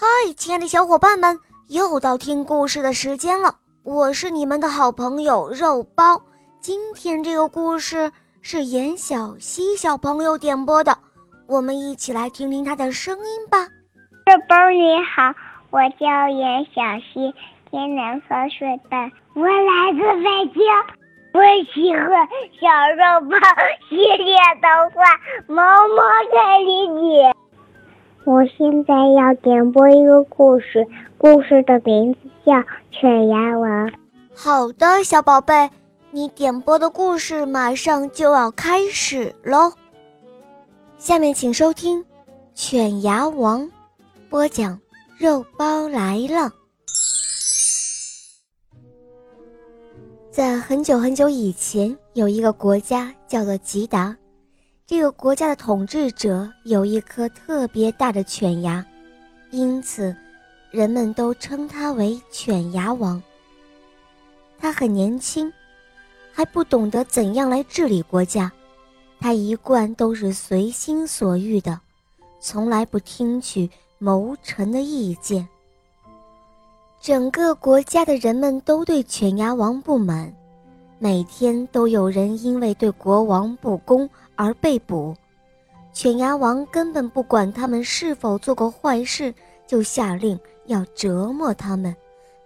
嗨，亲爱的小伙伴们，又到听故事的时间了。我是你们的好朋友肉包。今天这个故事是严小溪小朋友点播的，我们一起来听听他的声音吧。肉包你好，我叫严小溪，天南河水的，我来自北京。我喜欢小肉包系列动画《毛毛太理解》。我现在要点播一个故事，故事的名字叫《犬牙王》。好的，小宝贝，你点播的故事马上就要开始喽。下面请收听《犬牙王》，播讲肉包来了。在很久很久以前，有一个国家叫做吉达。这个国家的统治者有一颗特别大的犬牙，因此人们都称他为犬牙王。他很年轻，还不懂得怎样来治理国家。他一贯都是随心所欲的，从来不听取谋臣的意见。整个国家的人们都对犬牙王不满，每天都有人因为对国王不公而被捕。犬牙王根本不管他们是否做过坏事，就下令要折磨他们，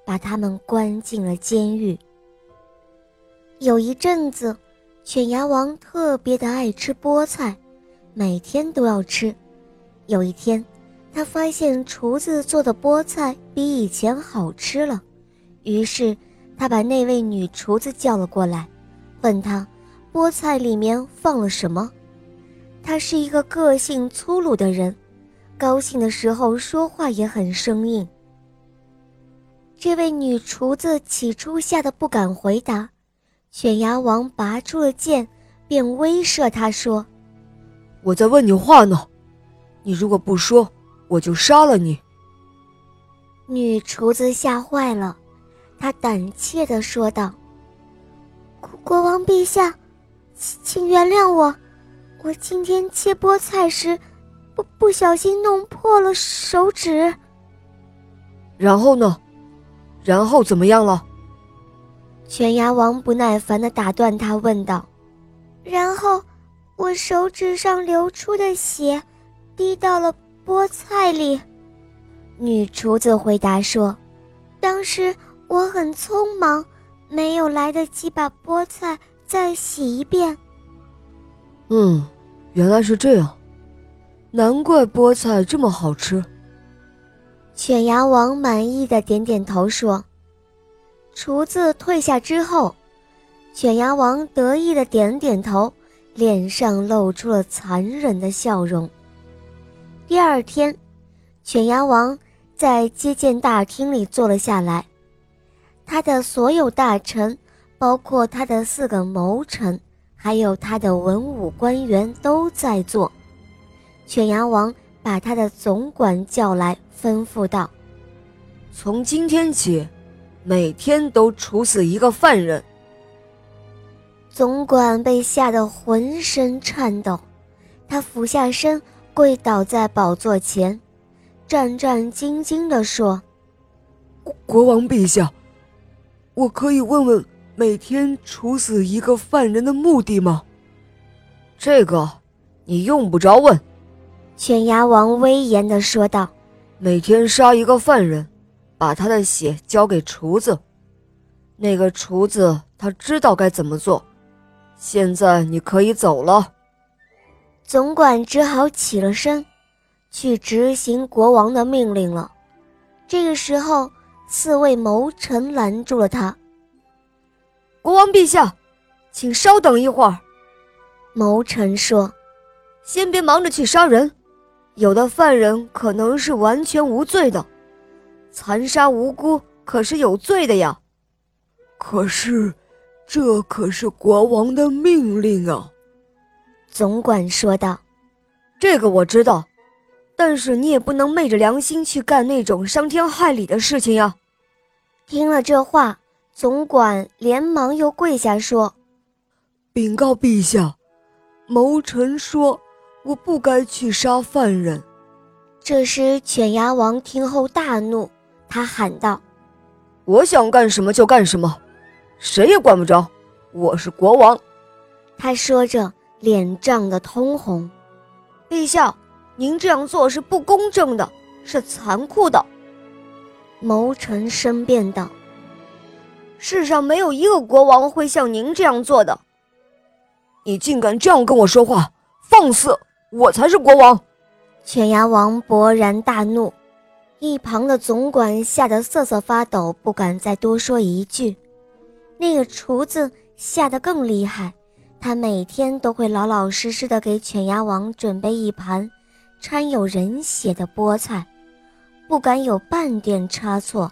把他们关进了监狱。有一阵子，犬牙王特别的爱吃菠菜，每天都要吃。有一天。他发现厨子做的菠菜比以前好吃了，于是他把那位女厨子叫了过来，问她菠菜里面放了什么。他是一个个性粗鲁的人，高兴的时候说话也很生硬。这位女厨子起初吓得不敢回答，犬牙王拔出了剑，便威慑她说：“我在问你话呢，你如果不说。”我就杀了你！女厨子吓坏了，她胆怯地说道：“国国王陛下，请请原谅我，我今天切菠菜时，不不小心弄破了手指。”然后呢？然后怎么样了？犬牙王不耐烦地打断他，问道：“然后，我手指上流出的血，滴到了。”菠菜里，女厨子回答说：“当时我很匆忙，没有来得及把菠菜再洗一遍。”嗯，原来是这样，难怪菠菜这么好吃。犬牙王满意的点点头说：“厨子退下之后，犬牙王得意的点点头，脸上露出了残忍的笑容。”第二天，犬牙王在接见大厅里坐了下来。他的所有大臣，包括他的四个谋臣，还有他的文武官员都在做。犬牙王把他的总管叫来，吩咐道：“从今天起，每天都处死一个犯人。”总管被吓得浑身颤抖，他俯下身。跪倒在宝座前，战战兢兢地说：“国王陛下，我可以问问每天处死一个犯人的目的吗？”这个你用不着问。”犬牙王威严地说道：“每天杀一个犯人，把他的血交给厨子，那个厨子他知道该怎么做。现在你可以走了。”总管只好起了身，去执行国王的命令了。这个时候，四位谋臣拦住了他。国王陛下，请稍等一会儿。谋臣说：“先别忙着去杀人，有的犯人可能是完全无罪的，残杀无辜可是有罪的呀。可是，这可是国王的命令啊。”总管说道：“这个我知道，但是你也不能昧着良心去干那种伤天害理的事情呀。”听了这话，总管连忙又跪下说：“禀告陛下，谋臣说我不该去杀犯人，这时，犬牙王听后大怒，他喊道：“我想干什么就干什么，谁也管不着！我是国王。”他说着，脸涨得通红。陛下，您这样做是不公正的，是残酷的。谋臣申辩道：“世上没有一个国王会像您这样做的。你竟敢这样跟我说话，放肆！我才是国王！”犬牙王勃然大怒，一旁的总管吓得瑟瑟发抖，不敢再多说一句。那个厨子吓得更厉害，他每天都会老老实实的给犬牙王准备一盘掺有人血的菠菜，不敢有半点差错。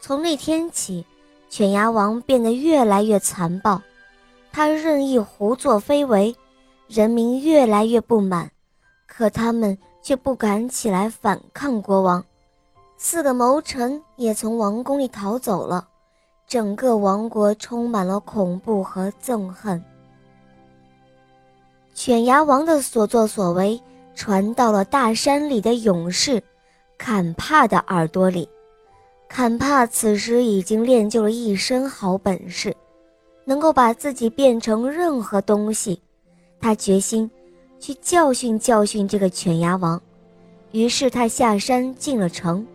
从那天起，犬牙王变得越来越残暴，他任意胡作非为，人民越来越不满。可他们却不敢起来反抗国王，四个谋臣也从王宫里逃走了，整个王国充满了恐怖和憎恨。犬牙王的所作所为传到了大山里的勇士坎帕的耳朵里，坎帕此时已经练就了一身好本事，能够把自己变成任何东西，他决心。去教训教训这个犬牙王，于是他下山进了城，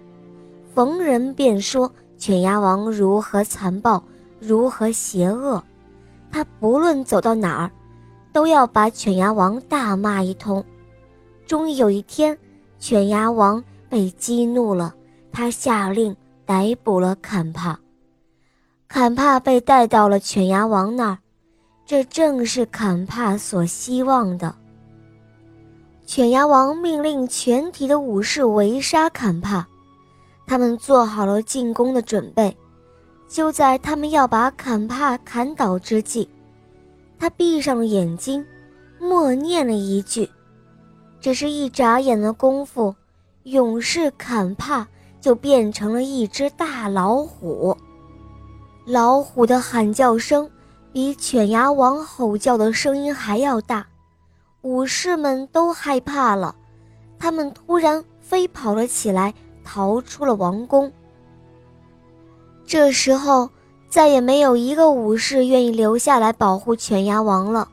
逢人便说犬牙王如何残暴，如何邪恶。他不论走到哪儿，都要把犬牙王大骂一通。终于有一天，犬牙王被激怒了，他下令逮捕了坎帕。坎帕被带到了犬牙王那儿，这正是坎帕所希望的。犬牙王命令全体的武士围杀坎帕，他们做好了进攻的准备。就在他们要把坎帕砍倒之际，他闭上了眼睛，默念了一句。只是一眨眼的功夫，勇士坎帕就变成了一只大老虎。老虎的喊叫声比犬牙王吼叫的声音还要大。武士们都害怕了，他们突然飞跑了起来，逃出了王宫。这时候，再也没有一个武士愿意留下来保护犬牙王了。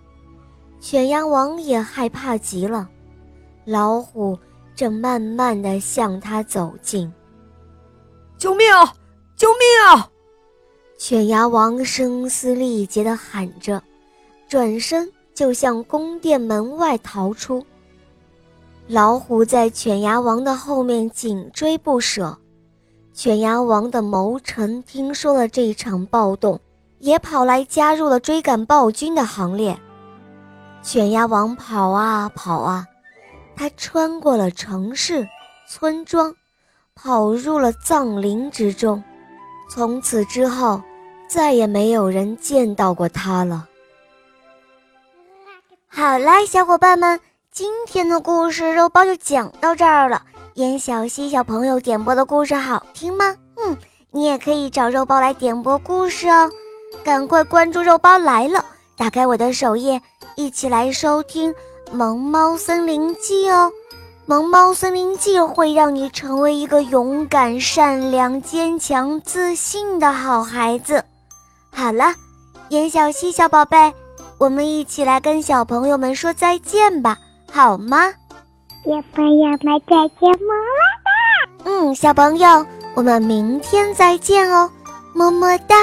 犬牙王也害怕极了，老虎正慢慢的向他走近。救命啊！救命啊！犬牙王声嘶力竭的喊着，转身。就向宫殿门外逃出。老虎在犬牙王的后面紧追不舍。犬牙王的谋臣听说了这场暴动，也跑来加入了追赶暴君的行列。犬牙王跑啊跑啊，他穿过了城市、村庄，跑入了藏林之中。从此之后，再也没有人见到过他了。好啦，小伙伴们，今天的故事肉包就讲到这儿了。严小希小朋友点播的故事好听吗？嗯，你也可以找肉包来点播故事哦。赶快关注肉包来了，打开我的首页，一起来收听《萌猫森林记》哦。《萌猫森林记》会让你成为一个勇敢、善良、坚强、自信的好孩子。好了，严小希小宝贝。我们一起来跟小朋友们说再见吧，好吗？小朋友们再见，么么哒。嗯，小朋友，我们明天再见哦，么么哒。